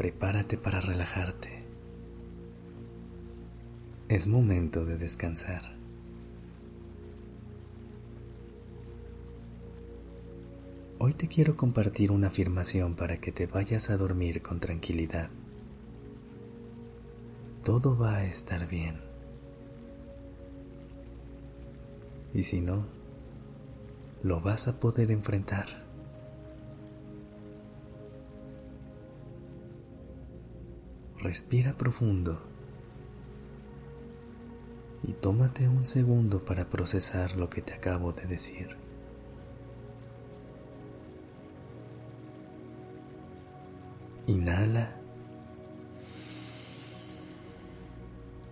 Prepárate para relajarte. Es momento de descansar. Hoy te quiero compartir una afirmación para que te vayas a dormir con tranquilidad. Todo va a estar bien. Y si no, lo vas a poder enfrentar. Respira profundo y tómate un segundo para procesar lo que te acabo de decir. Inhala.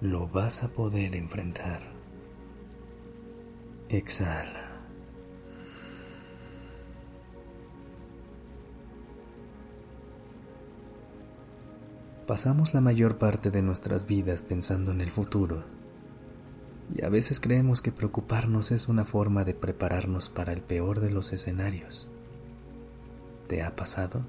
Lo vas a poder enfrentar. Exhala. Pasamos la mayor parte de nuestras vidas pensando en el futuro y a veces creemos que preocuparnos es una forma de prepararnos para el peor de los escenarios. ¿Te ha pasado?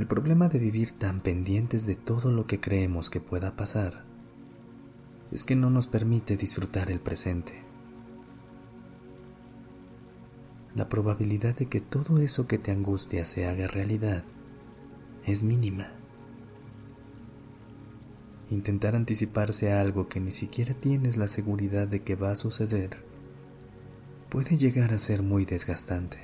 El problema de vivir tan pendientes de todo lo que creemos que pueda pasar es que no nos permite disfrutar el presente. La probabilidad de que todo eso que te angustia se haga realidad es mínima. Intentar anticiparse a algo que ni siquiera tienes la seguridad de que va a suceder puede llegar a ser muy desgastante.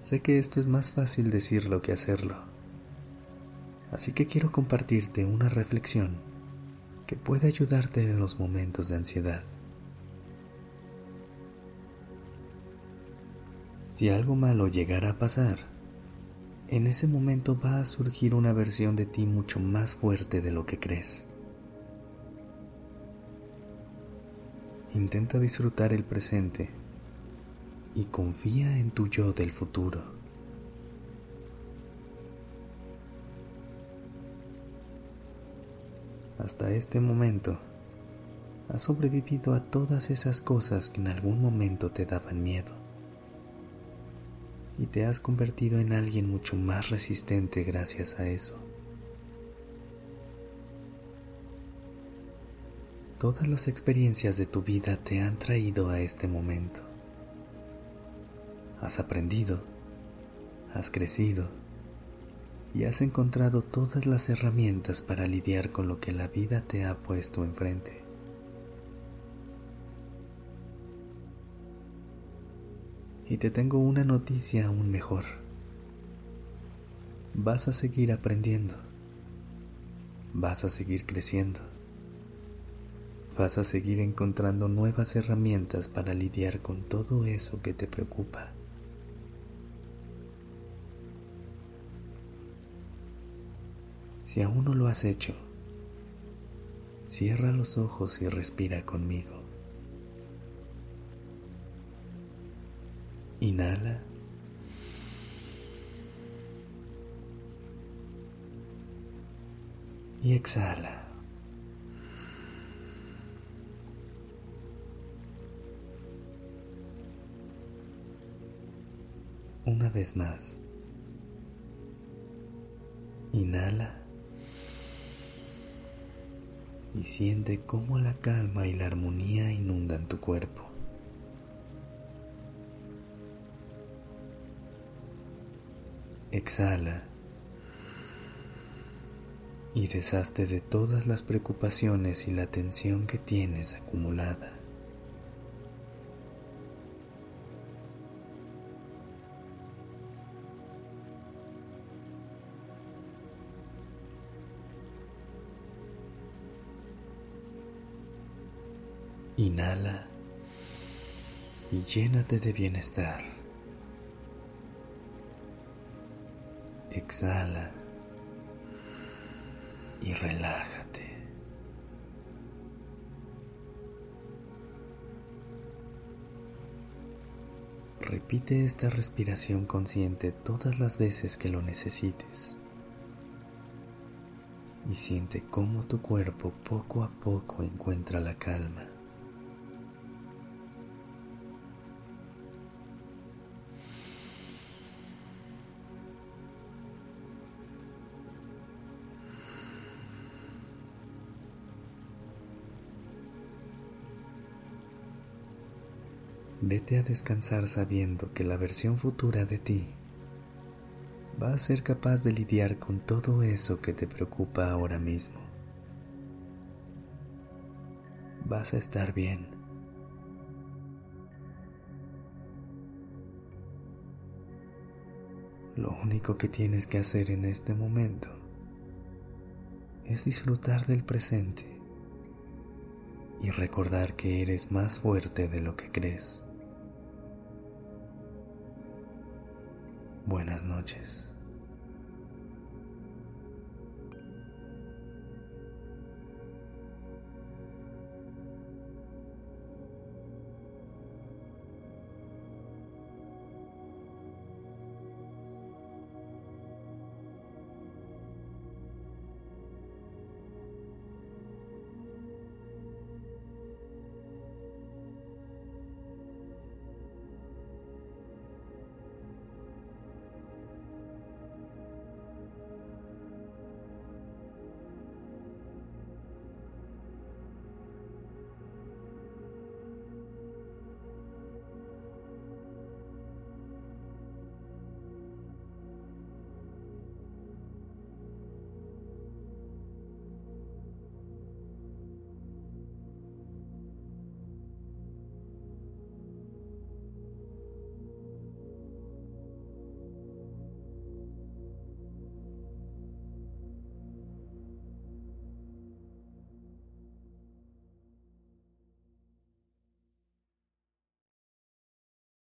Sé que esto es más fácil decirlo que hacerlo. Así que quiero compartirte una reflexión que puede ayudarte en los momentos de ansiedad. Si algo malo llegara a pasar, en ese momento va a surgir una versión de ti mucho más fuerte de lo que crees. Intenta disfrutar el presente y confía en tu yo del futuro. Hasta este momento, has sobrevivido a todas esas cosas que en algún momento te daban miedo y te has convertido en alguien mucho más resistente gracias a eso. Todas las experiencias de tu vida te han traído a este momento has aprendido, has crecido y has encontrado todas las herramientas para lidiar con lo que la vida te ha puesto enfrente. Y te tengo una noticia aún mejor. Vas a seguir aprendiendo. Vas a seguir creciendo. Vas a seguir encontrando nuevas herramientas para lidiar con todo eso que te preocupa. Si aún no lo has hecho, cierra los ojos y respira conmigo. Inhala. Y exhala. Una vez más. Inhala y siente cómo la calma y la armonía inundan tu cuerpo. Exhala y deshazte de todas las preocupaciones y la tensión que tienes acumulada. Inhala y llénate de bienestar. Exhala y relájate. Repite esta respiración consciente todas las veces que lo necesites y siente cómo tu cuerpo poco a poco encuentra la calma. Vete a descansar sabiendo que la versión futura de ti va a ser capaz de lidiar con todo eso que te preocupa ahora mismo. Vas a estar bien. Lo único que tienes que hacer en este momento es disfrutar del presente y recordar que eres más fuerte de lo que crees. Buenas noches.